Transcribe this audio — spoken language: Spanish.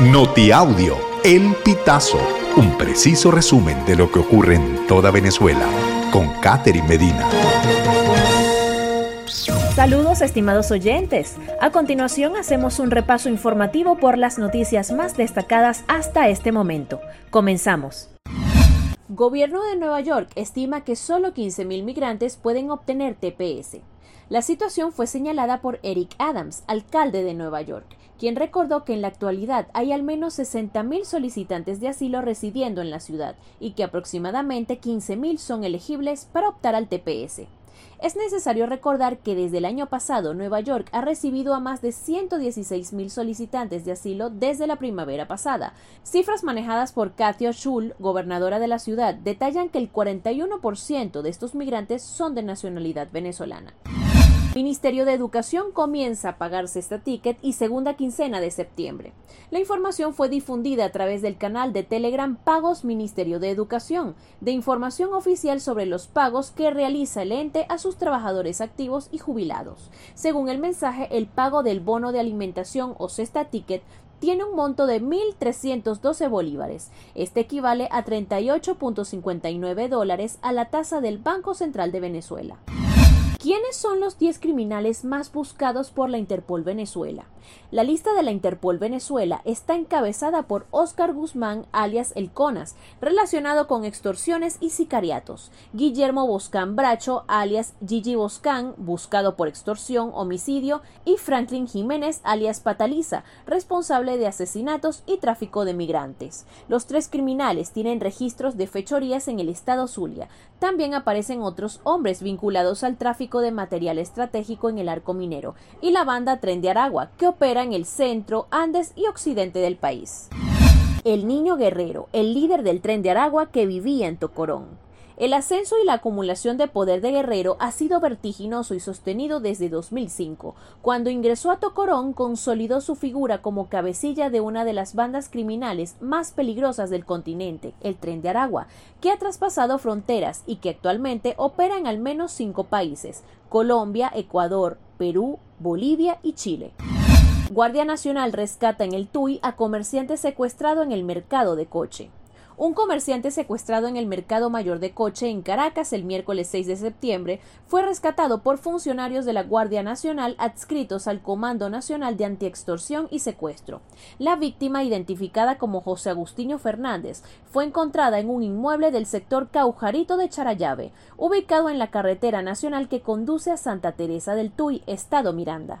Notiaudio, El Pitazo, un preciso resumen de lo que ocurre en toda Venezuela, con Catherine Medina. Saludos estimados oyentes. A continuación hacemos un repaso informativo por las noticias más destacadas hasta este momento. Comenzamos. Gobierno de Nueva York estima que solo 15.000 migrantes pueden obtener TPS. La situación fue señalada por Eric Adams, alcalde de Nueva York, quien recordó que en la actualidad hay al menos 60.000 solicitantes de asilo residiendo en la ciudad y que aproximadamente 15.000 son elegibles para optar al TPS. Es necesario recordar que desde el año pasado Nueva York ha recibido a más de 116 mil solicitantes de asilo desde la primavera pasada. Cifras manejadas por Katia Schul, gobernadora de la ciudad, detallan que el 41% de estos migrantes son de nacionalidad venezolana. Ministerio de Educación comienza a pagarse esta ticket y segunda quincena de septiembre. La información fue difundida a través del canal de Telegram Pagos Ministerio de Educación, de información oficial sobre los pagos que realiza el ente a sus trabajadores activos y jubilados. Según el mensaje, el pago del bono de alimentación o cesta ticket tiene un monto de 1.312 bolívares. Este equivale a 38.59 dólares a la tasa del Banco Central de Venezuela. ¿Quiénes son los 10 criminales más buscados por la Interpol Venezuela? La lista de la Interpol Venezuela está encabezada por Oscar Guzmán, alias El Conas, relacionado con extorsiones y sicariatos, Guillermo Boscán Bracho, alias Gigi Boscán, buscado por extorsión, homicidio, y Franklin Jiménez, alias Pataliza, responsable de asesinatos y tráfico de migrantes. Los tres criminales tienen registros de fechorías en el estado Zulia. También aparecen otros hombres vinculados al tráfico de material estratégico en el arco minero y la banda Tren de Aragua, que opera en el centro, Andes y occidente del país. El niño guerrero, el líder del Tren de Aragua que vivía en Tocorón. El ascenso y la acumulación de poder de Guerrero ha sido vertiginoso y sostenido desde 2005. Cuando ingresó a Tocorón, consolidó su figura como cabecilla de una de las bandas criminales más peligrosas del continente, el Tren de Aragua, que ha traspasado fronteras y que actualmente opera en al menos cinco países, Colombia, Ecuador, Perú, Bolivia y Chile. Guardia Nacional rescata en el TUI a comerciante secuestrado en el mercado de coche. Un comerciante secuestrado en el Mercado Mayor de Coche en Caracas el miércoles 6 de septiembre fue rescatado por funcionarios de la Guardia Nacional adscritos al Comando Nacional de Antiextorsión y Secuestro. La víctima, identificada como José Agustinho Fernández, fue encontrada en un inmueble del sector Caujarito de Charayave, ubicado en la carretera nacional que conduce a Santa Teresa del Tuy, Estado Miranda.